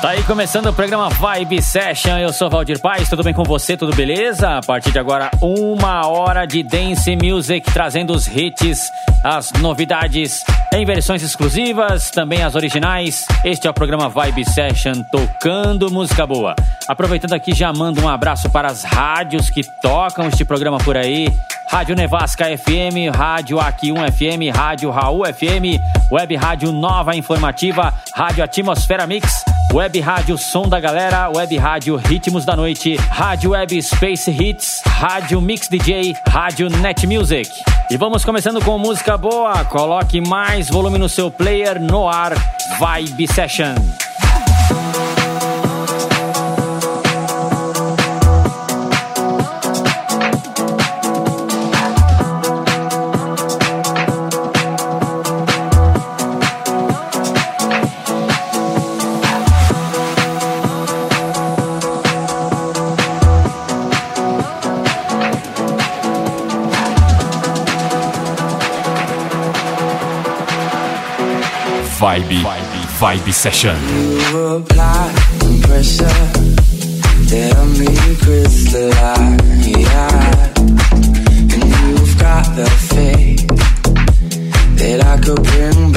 Tá aí começando o programa Vibe Session. Eu sou Valdir Paz, tudo bem com você? Tudo beleza? A partir de agora, uma hora de dance music, trazendo os hits, as novidades em versões exclusivas, também as originais. Este é o programa Vibe Session, tocando música boa. Aproveitando aqui, já mando um abraço para as rádios que tocam este programa por aí. Rádio Nevasca FM, Rádio Aqui 1 FM, Rádio Raul FM, Web Rádio Nova Informativa, Rádio Atmosfera Mix, Web Rádio Som da Galera, Web Rádio Ritmos da Noite, Rádio Web Space Hits, Rádio Mix DJ, Rádio Net Music. E vamos começando com música boa. Coloque mais volume no seu player no ar. Vibe Session. Vibe Session. You apply pressure that me crystallize, and you've got the faith that I could bring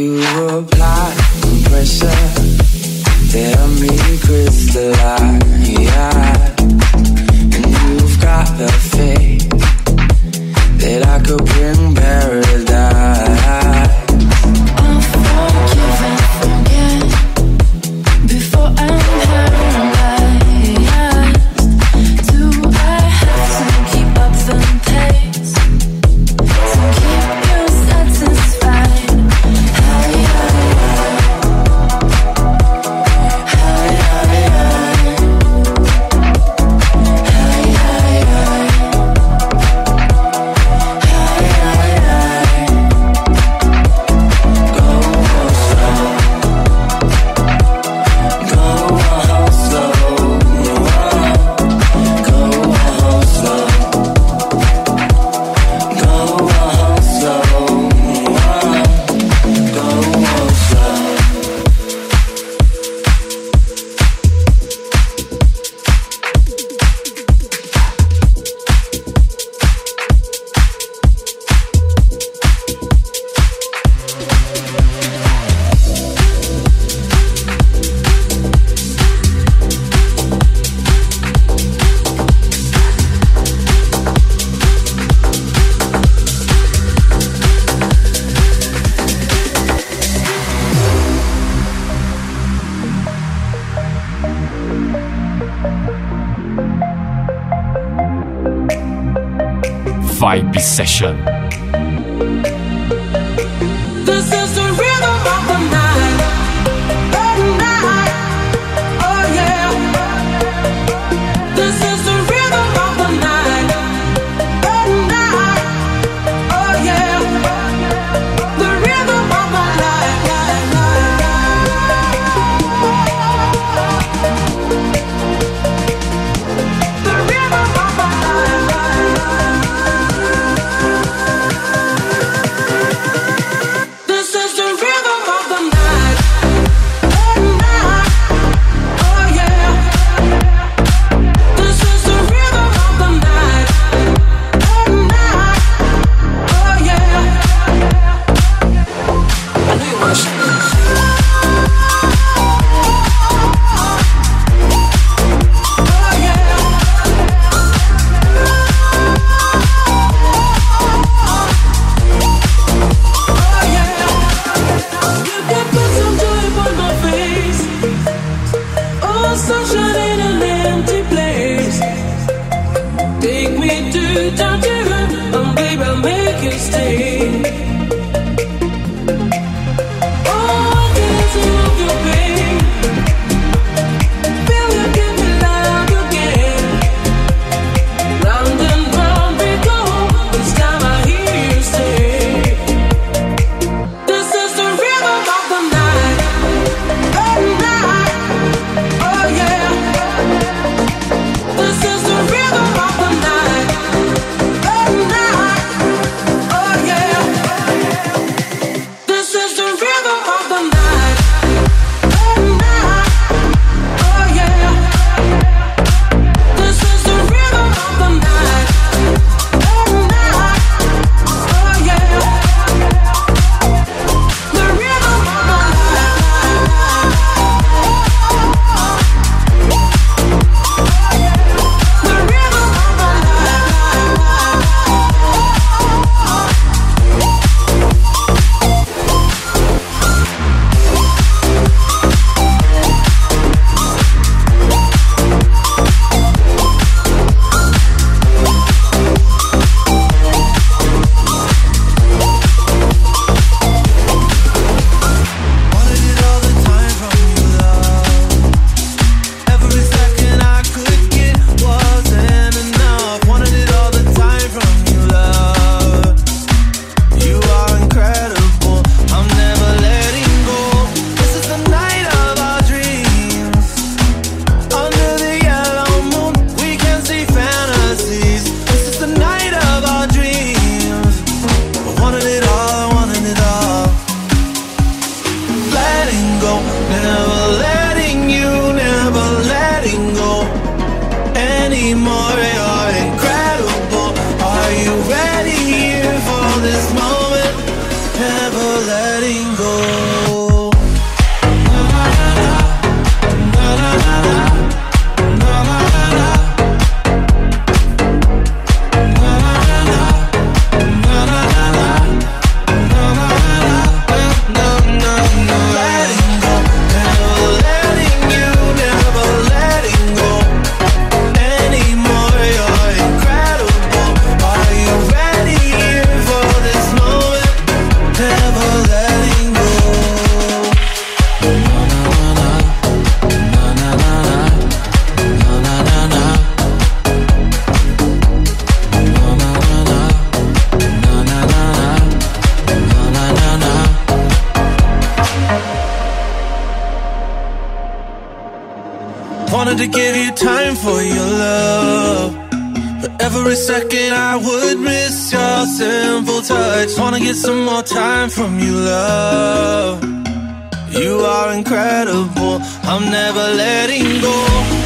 You apply every second I would miss your simple touch. Wanna get some more time from you, love. You are incredible. I'm never letting go.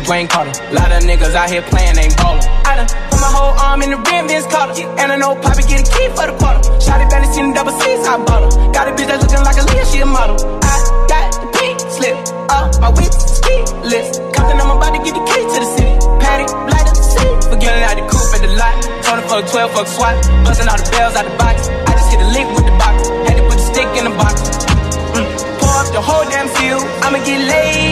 Dwayne Carter. Lot of niggas out here playing, ain't ballin'. I done put my whole arm in the rim, Vince Carter. And I know Poppy get a key for the quarter. Shotty barely seen the double C's, I bought her. Got a bitch that's looking like a Leah, she a model. I got the pink slip, up my whip, ski list. Compton, I'm about to get the key to the city. Patty, light up the city. Forgetting out the coupe at the lot. Told her fuck 12, fuck SWAT. Busting all the bells out the box. I just hit a lick with the box. Had to put the stick in the box. Mm. Pour up the whole damn field. I'ma get lazy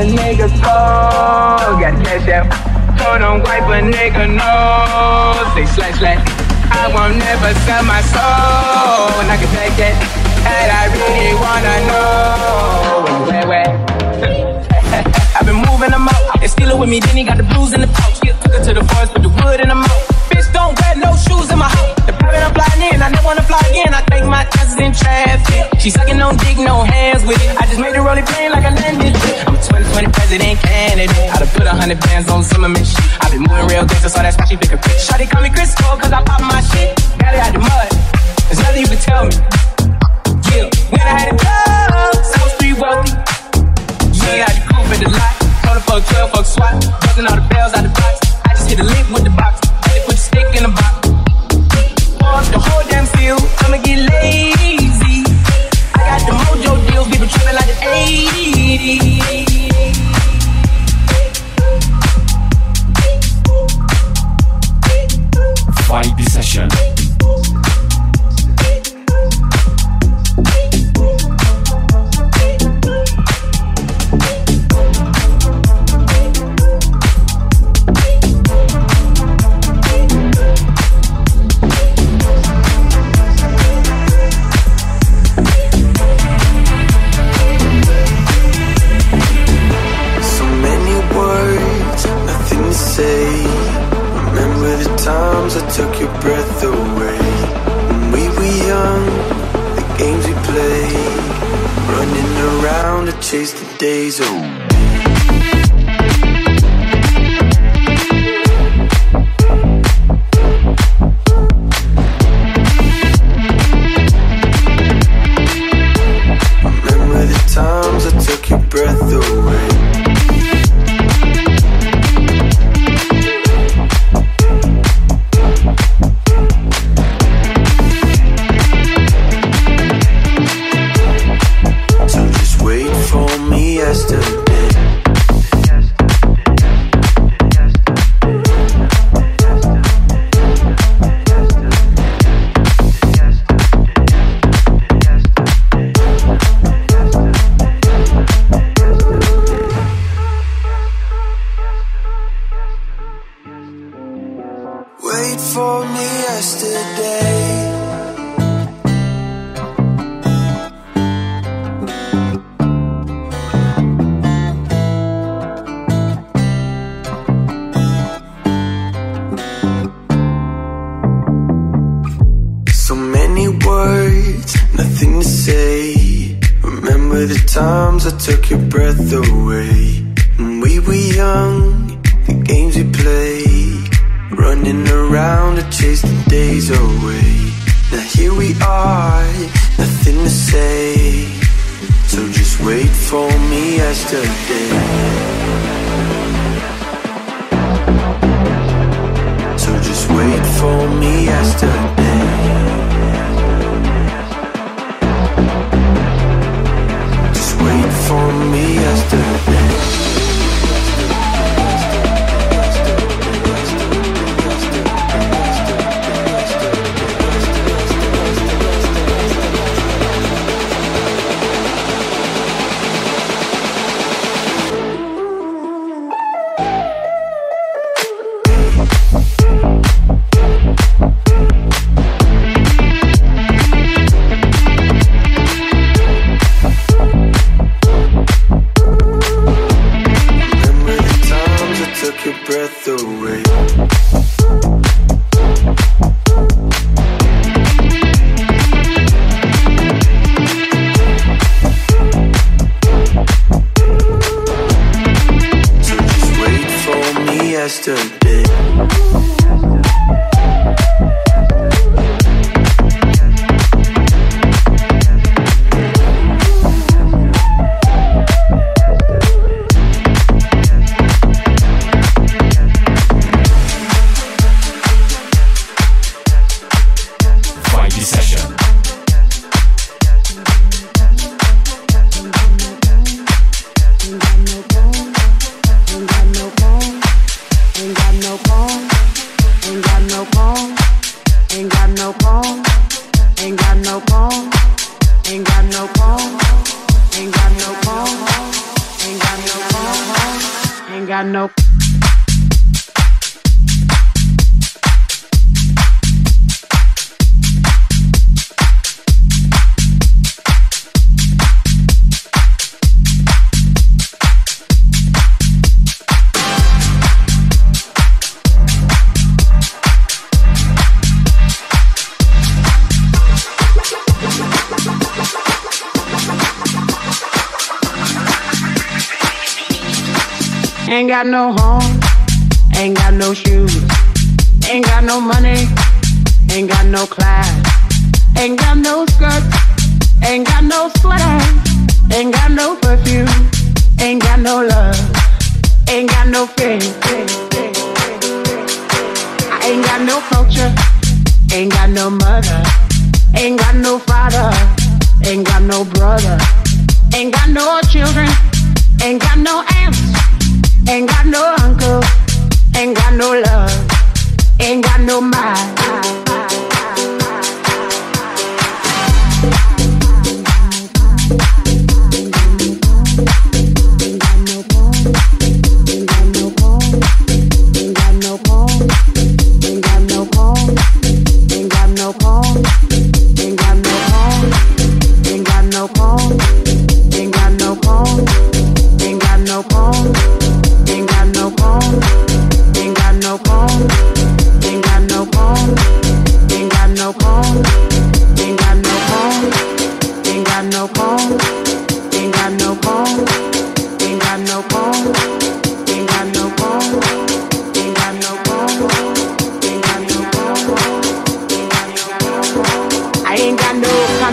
80s. Got the nigga soul, got cash out. Told him wipe a nigga nose. They slash slash. I won't never sell my soul, and I can take that. And I really wanna know where, where. I've been moving them out. They steal it with me, then he got the blues in the pouch. Took her to the forest, put the wood in the mouth. Bitch, don't wear no shoes in my house. The private I'm flying in, I never wanna fly again. I take my chances in traffic. She sucking on dick, no hands with it. I just made a rolling plane like a landed. I'm a 2020 president candidate. I done put a hundred bands on Zimmerman shit. I been moving real good, so that's why she pick a bitch. Shawty call me Chris Cole, cause I pop my shit. Got it out the mud. There's nothing you can tell me. Yeah, when I had a club, South Street wealthy. Yeah, I had the coupe in the lot. Told her fuck 12, fuck SWAT. busting all the bells out the box. I just hit a lick with the box. I'ma get lazy. I got the mojo deals. People tripping like the 80s. Vibe Session. Days away. Yesterday. Ain't got no home, ain't got no shoes, ain't got no money, ain't got no class, ain't got no skirt, ain't got no sweater, ain't got no perfume, ain't got no love, ain't got no faith. I ain't got no culture, ain't got no mother, ain't got no father, ain't got no brother, ain't got no children, ain't got no aunts, ain't got no uncle, ain't got no love, ain't got no mind.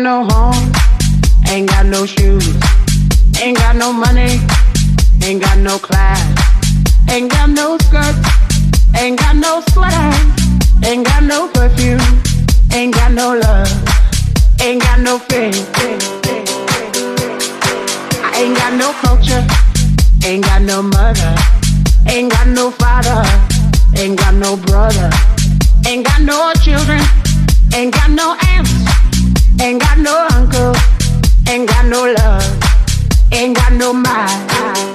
home, ain't got no shoes, ain't got no money, ain't got no class, ain't got no skirt, ain't got no sweater, ain't got no perfume, ain't got no love, ain't got no faith. I ain't got no culture, ain't got no mother, ain't got no father, ain't got no brother, ain't got no children, ain't got no aunts. Ain't got no uncle, ain't got no love, ain't got no mind.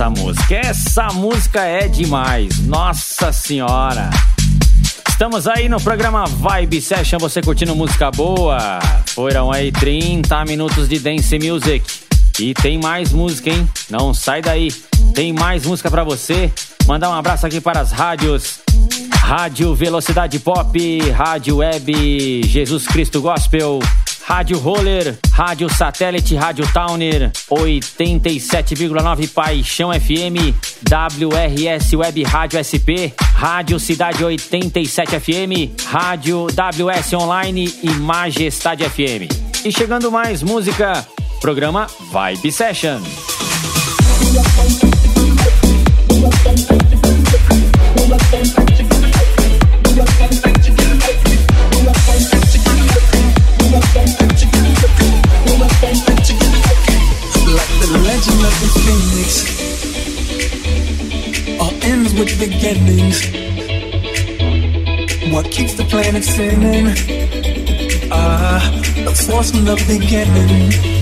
Essa música. Essa música é demais. Nossa Senhora. Estamos aí no programa Vibe Session, você curtindo música boa. Foram aí 30 minutos de dance music. E tem mais música, hein? Não sai daí. Tem mais música para você. Mandar um abraço aqui para as rádios. Rádio Velocidade Pop, Rádio Web, Jesus Cristo Gospel, Rádio Roller, Rádio Satélite, Rádio Towner, 87,9 Paixão FM, WRS Web Rádio SP, Rádio Cidade 87 FM, Rádio WS Online e Majestade FM. E chegando mais música, programa Vibe Session. All ends with the beginnings. What keeps the planet spinning? Ah, the force from the beginning.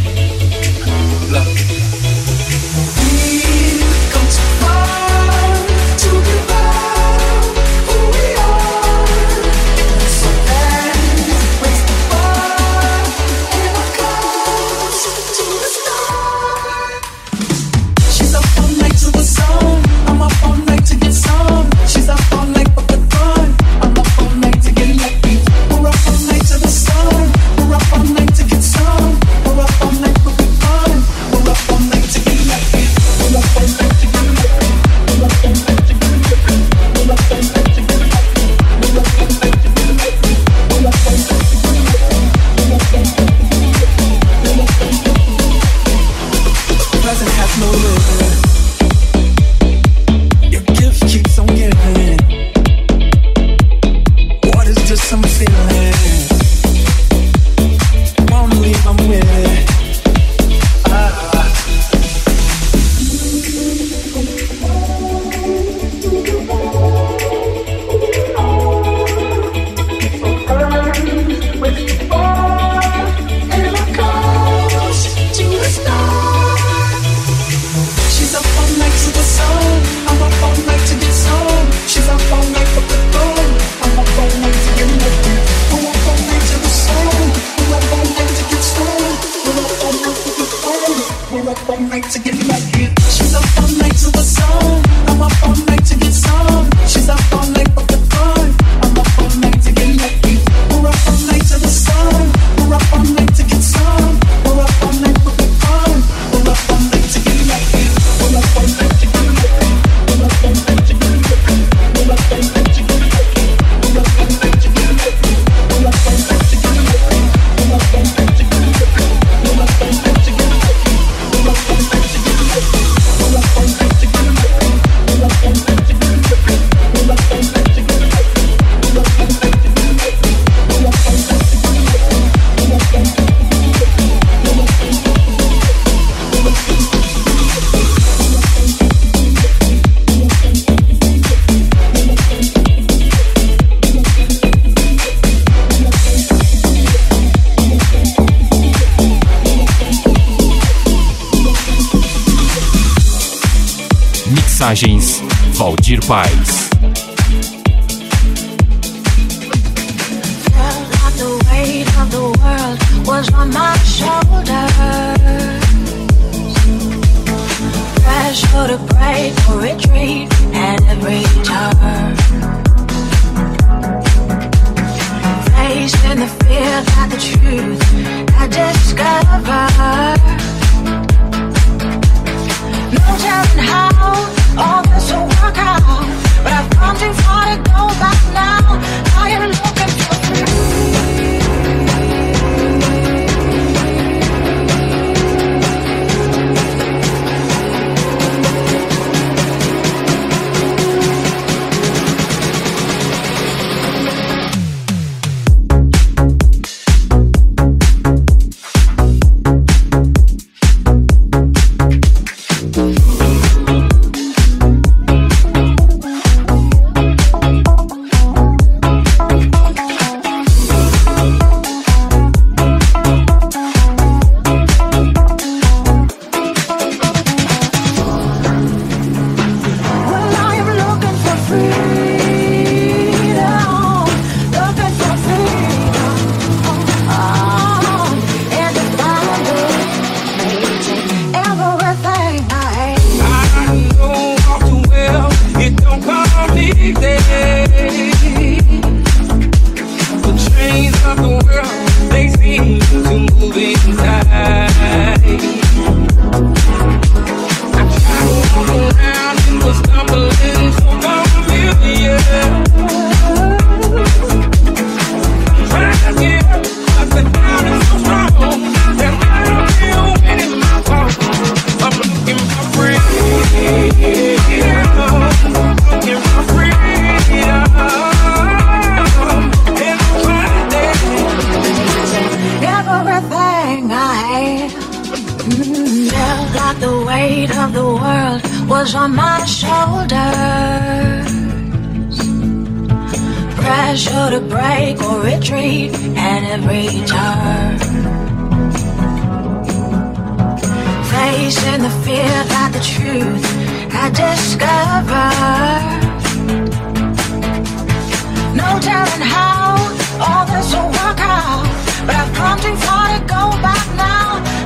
Paz. Turn. Facing the fear that the truth I discovered. No telling how all this will work out, but I've come too far to go back now.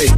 Ey,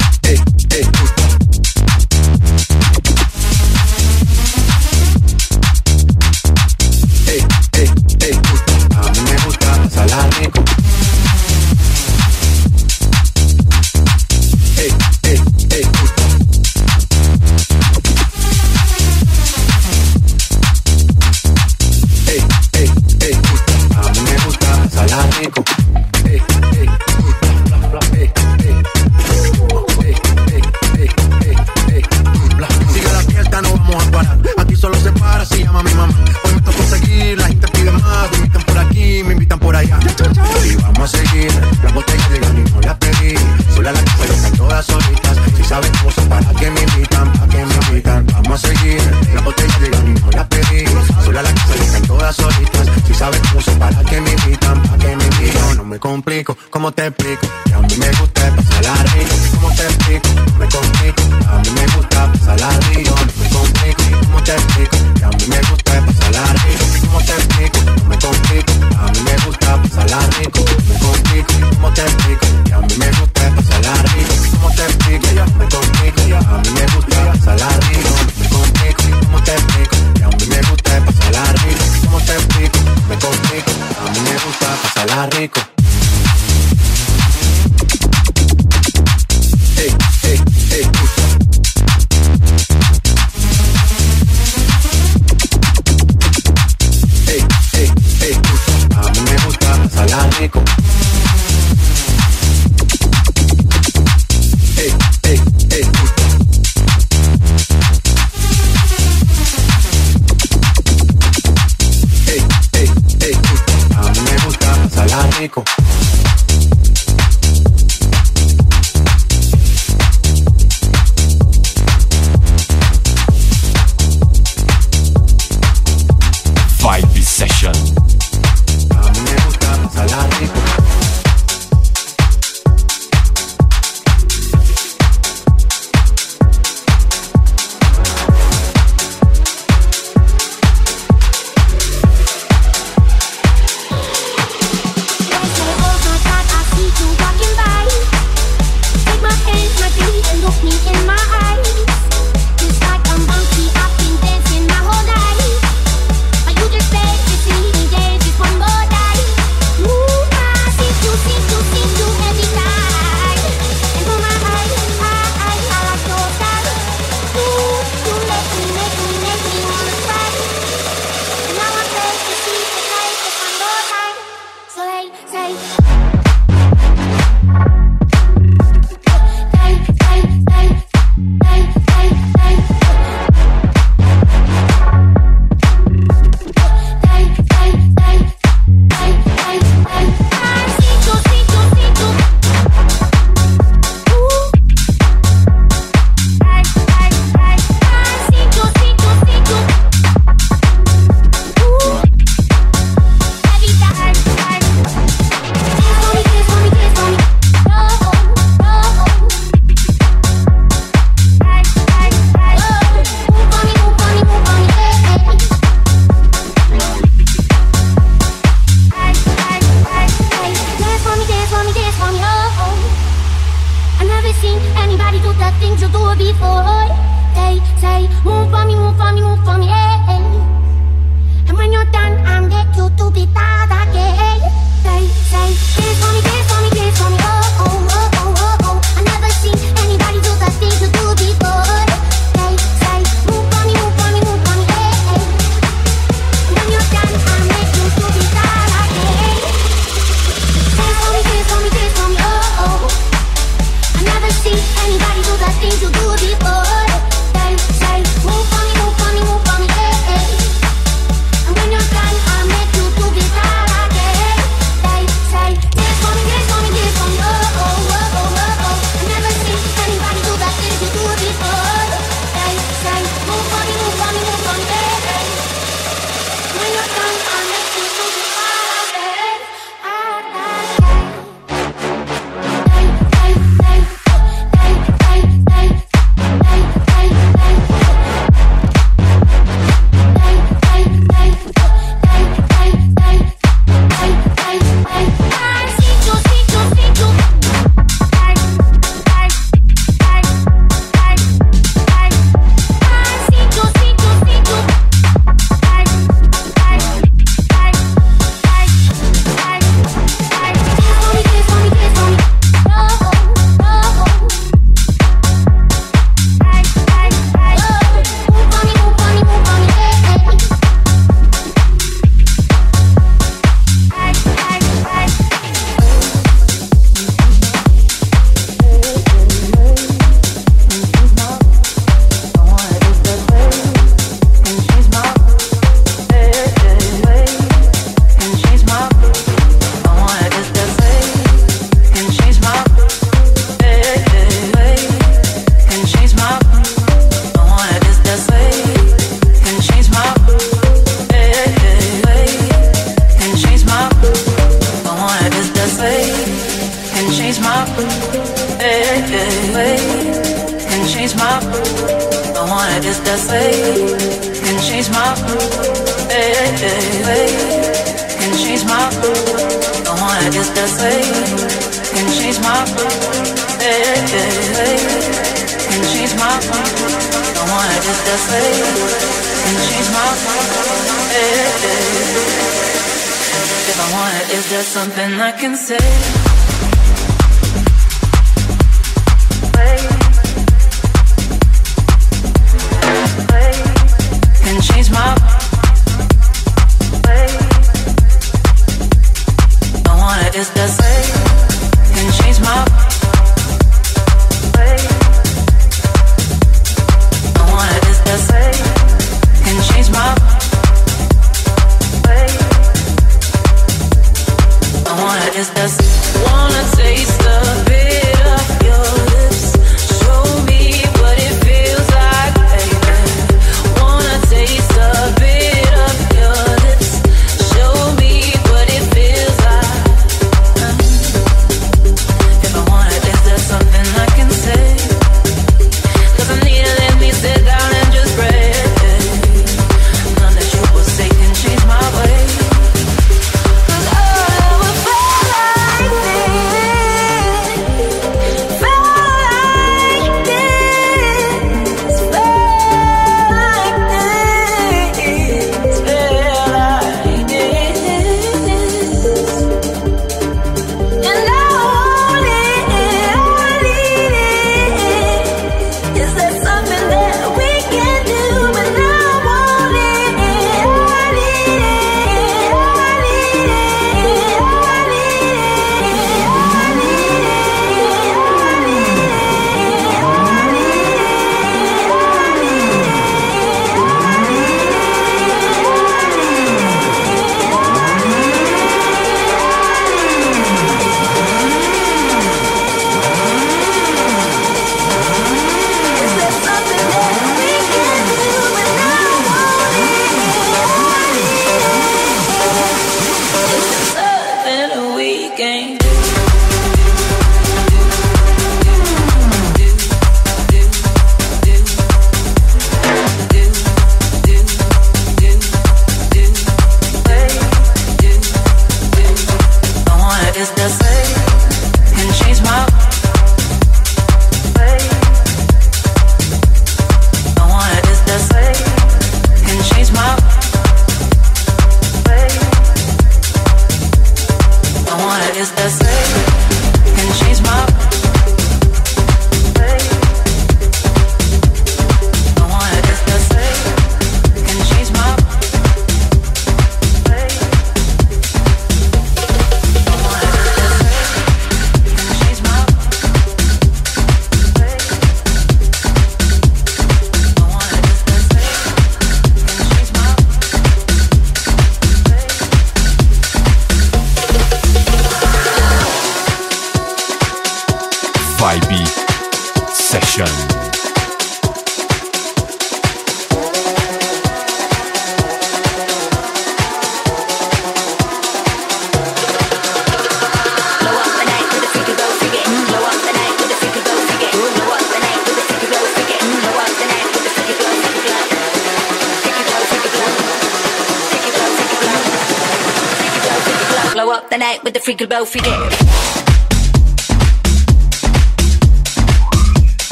outfit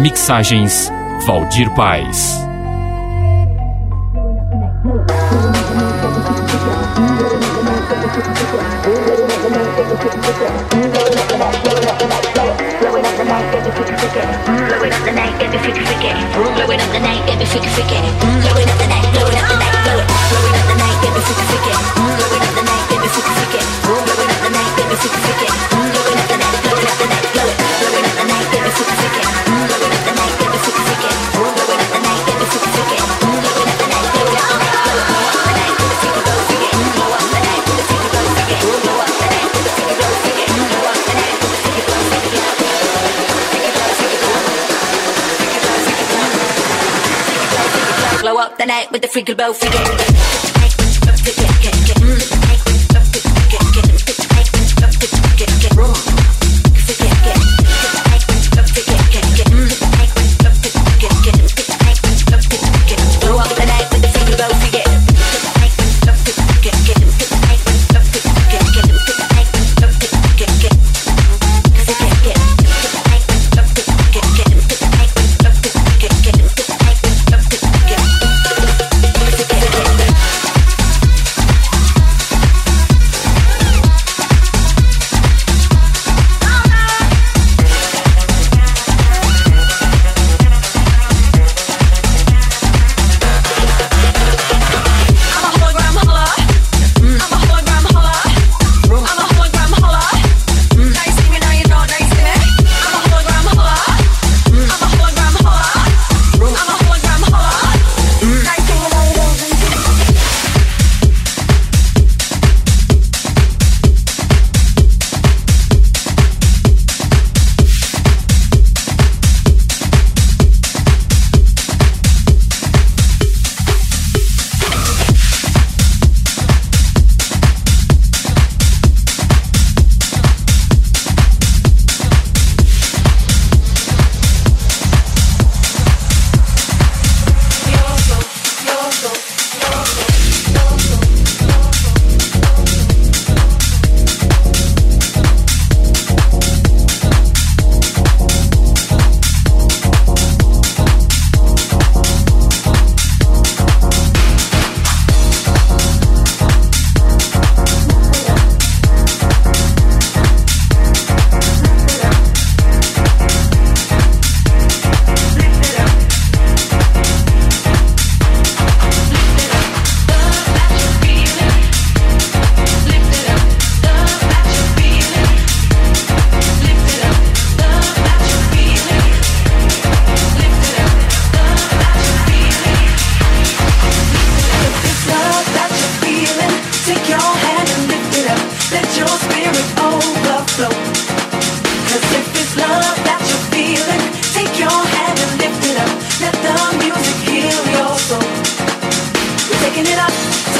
Mixagens Valdir Paz. Blowing up the night, get freaky freaky. Night with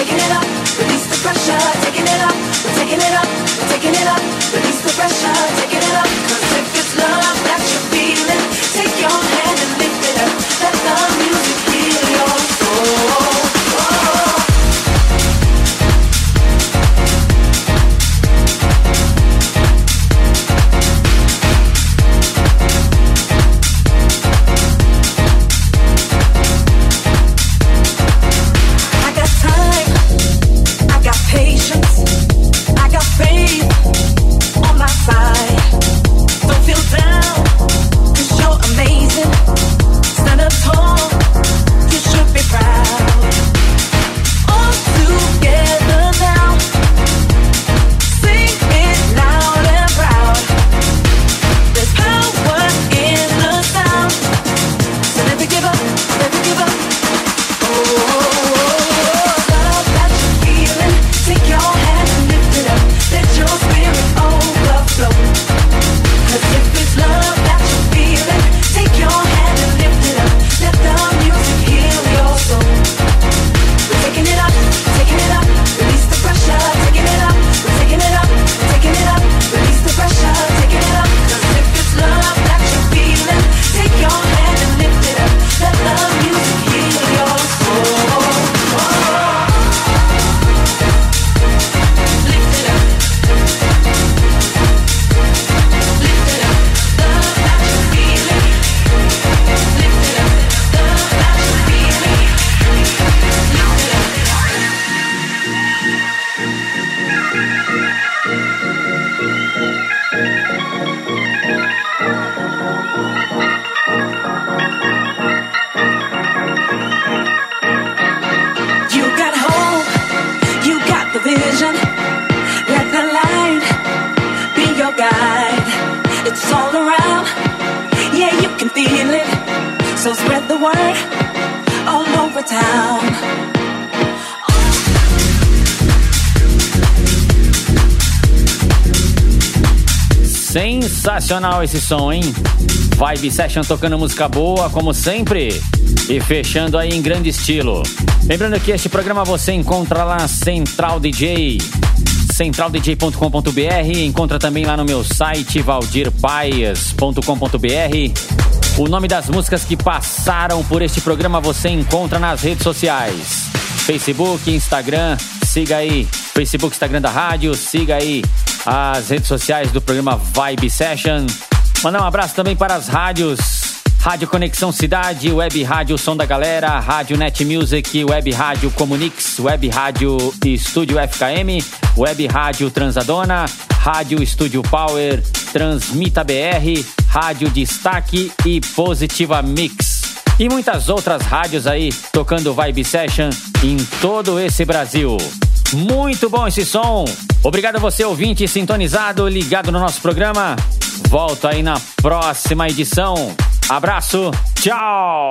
taking it up. Release the pressure, taking it up. Taking it up, taking it up. Release the pressure, taking it up. if it's love that you're feeling, take your hand and lift it up. Let the Sensacional esse som, hein? Vibe Session tocando música boa, como sempre. E fechando aí em grande estilo. Lembrando que este programa você encontra lá Central DJ centraldj.com.br, encontra também lá no meu site valdirpaias.com.br. O nome das músicas que passaram por este programa você encontra nas redes sociais: Facebook, Instagram, siga aí Facebook, Instagram da rádio, siga aí as redes sociais do programa Vibe Session. Mandar um abraço também para as rádios Rádio Conexão Cidade, Web Rádio Som da Galera, Rádio Net Music, Web Rádio Comunix, Web Rádio Estúdio FKM, Web Rádio Transadona, Rádio Estúdio Power, Transmita BR, Rádio Destaque e Positiva Mix. E muitas outras rádios aí tocando Vibe Session em todo esse Brasil. Muito bom esse som. Obrigado a você, ouvinte, sintonizado, ligado no nosso programa. Volto aí na próxima edição. Abraço, tchau!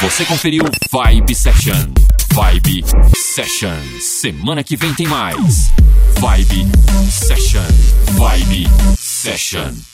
Você conferiu Vibe Session. Vibe Session. Semana que vem tem mais. Vibe Session. Vibe Session.